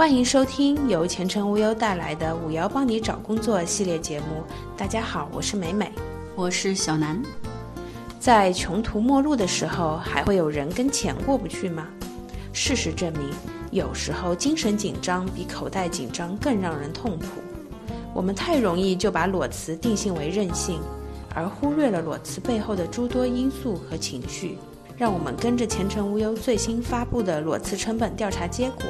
欢迎收听由前程无忧带来的“五幺帮你找工作”系列节目。大家好，我是美美，我是小南。在穷途末路的时候，还会有人跟钱过不去吗？事实证明，有时候精神紧张比口袋紧张更让人痛苦。我们太容易就把裸辞定性为任性，而忽略了裸辞背后的诸多因素和情绪。让我们跟着前程无忧最新发布的裸辞成本调查结果，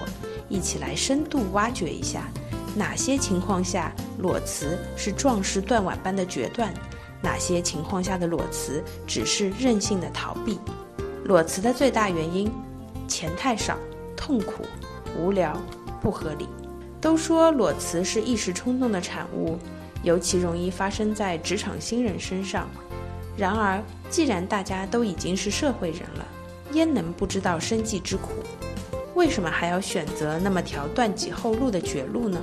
一起来深度挖掘一下，哪些情况下裸辞是壮士断腕般的决断，哪些情况下的裸辞只是任性的逃避。裸辞的最大原因，钱太少、痛苦、无聊、不合理。都说裸辞是一时冲动的产物，尤其容易发生在职场新人身上。然而，既然大家都已经是社会人了，焉能不知道生计之苦？为什么还要选择那么条断己后路的绝路呢？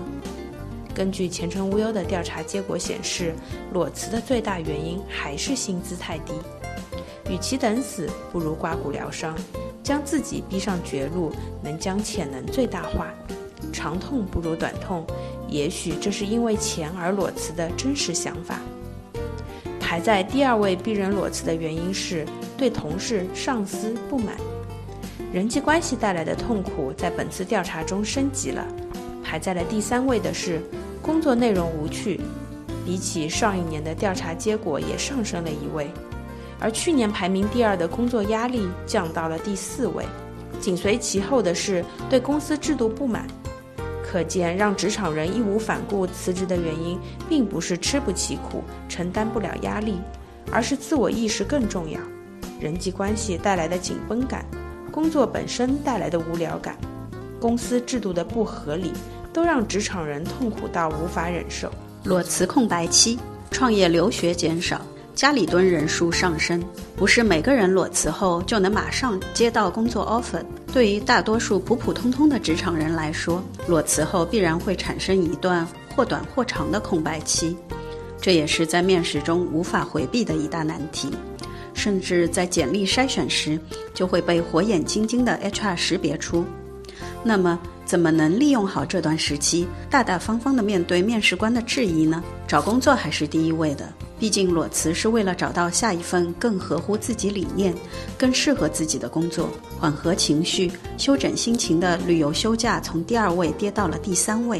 根据前程无忧的调查结果显示，裸辞的最大原因还是薪资太低。与其等死，不如刮骨疗伤，将自己逼上绝路，能将潜能最大化。长痛不如短痛，也许这是因为钱而裸辞的真实想法。排在第二位逼人裸辞的原因是对同事、上司不满，人际关系带来的痛苦在本次调查中升级了。排在了第三位的是工作内容无趣，比起上一年的调查结果也上升了一位。而去年排名第二的工作压力降到了第四位，紧随其后的是对公司制度不满。可见，让职场人义无反顾辞职的原因，并不是吃不起苦、承担不了压力，而是自我意识更重要。人际关系带来的紧绷感，工作本身带来的无聊感，公司制度的不合理，都让职场人痛苦到无法忍受。裸辞空白期，创业留学减少。家里蹲人数上升，不是每个人裸辞后就能马上接到工作 offer。对于大多数普普通通的职场人来说，裸辞后必然会产生一段或短或长的空白期，这也是在面试中无法回避的一大难题，甚至在简历筛选时就会被火眼金睛的 HR 识别出。那么，怎么能利用好这段时期，大大方方地面对面试官的质疑呢？找工作还是第一位的。毕竟裸辞是为了找到下一份更合乎自己理念、更适合自己的工作，缓和情绪、休整心情的旅游休假从第二位跌到了第三位。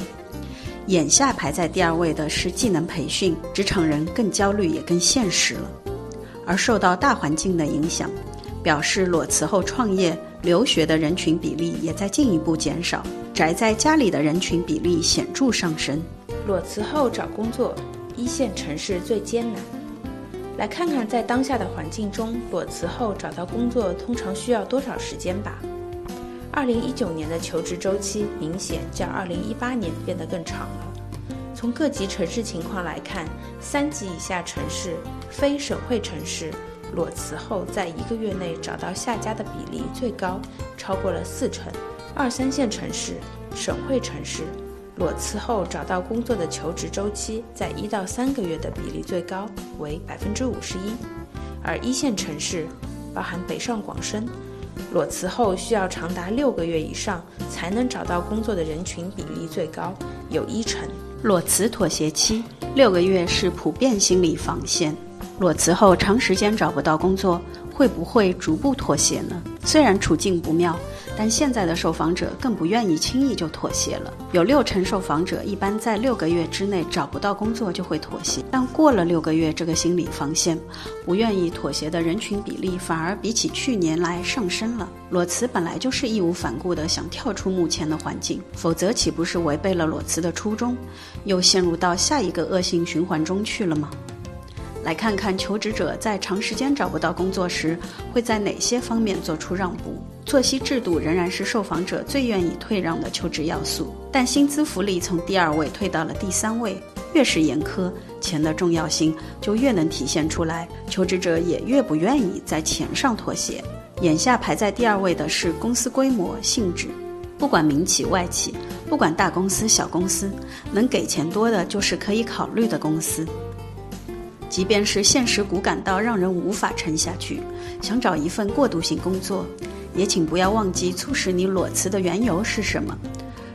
眼下排在第二位的是技能培训，职场人更焦虑也更现实了。而受到大环境的影响，表示裸辞后创业、留学的人群比例也在进一步减少，宅在家里的人群比例显著上升。裸辞后找工作。一线城市最艰难。来看看在当下的环境中，裸辞后找到工作通常需要多少时间吧。二零一九年的求职周期明显较二零一八年变得更长了。从各级城市情况来看，三级以下城市、非省会城市，裸辞后在一个月内找到下家的比例最高，超过了四成。二三线城市、省会城市。裸辞后找到工作的求职周期在一到三个月的比例最高为百分之五十一，而一线城市，包含北上广深，裸辞后需要长达六个月以上才能找到工作的人群比例最高，有一成。裸辞妥协期六个月是普遍心理防线，裸辞后长时间找不到工作，会不会逐步妥协呢？虽然处境不妙。但现在的受访者更不愿意轻易就妥协了。有六成受访者一般在六个月之内找不到工作就会妥协，但过了六个月这个心理防线，不愿意妥协的人群比例反而比起去年来上升了。裸辞本来就是义无反顾的想跳出目前的环境，否则岂不是违背了裸辞的初衷，又陷入到下一个恶性循环中去了吗？来看看求职者在长时间找不到工作时，会在哪些方面做出让步。作息制度仍然是受访者最愿意退让的求职要素，但薪资福利从第二位退到了第三位。越是严苛，钱的重要性就越能体现出来，求职者也越不愿意在钱上妥协。眼下排在第二位的是公司规模性质，不管民企外企，不管大公司小公司，能给钱多的就是可以考虑的公司。即便是现实骨感到让人无法撑下去，想找一份过渡性工作，也请不要忘记促使你裸辞的缘由是什么。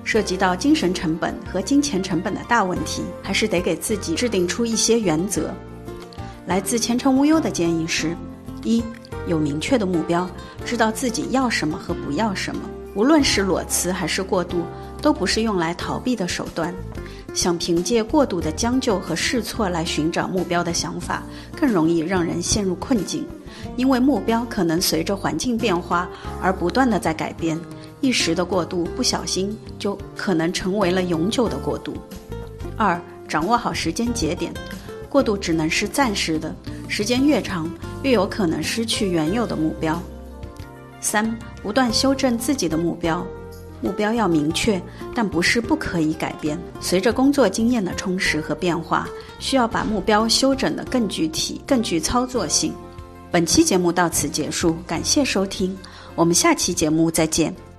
涉及到精神成本和金钱成本的大问题，还是得给自己制定出一些原则。来自前程无忧的建议是：一，有明确的目标，知道自己要什么和不要什么。无论是裸辞还是过度，都不是用来逃避的手段。想凭借过度的将就和试错来寻找目标的想法，更容易让人陷入困境，因为目标可能随着环境变化而不断的在改变。一时的过度，不小心就可能成为了永久的过度。二，掌握好时间节点，过度只能是暂时的，时间越长，越有可能失去原有的目标。三，不断修正自己的目标，目标要明确，但不是不可以改变。随着工作经验的充实和变化，需要把目标修整得更具体、更具操作性。本期节目到此结束，感谢收听，我们下期节目再见。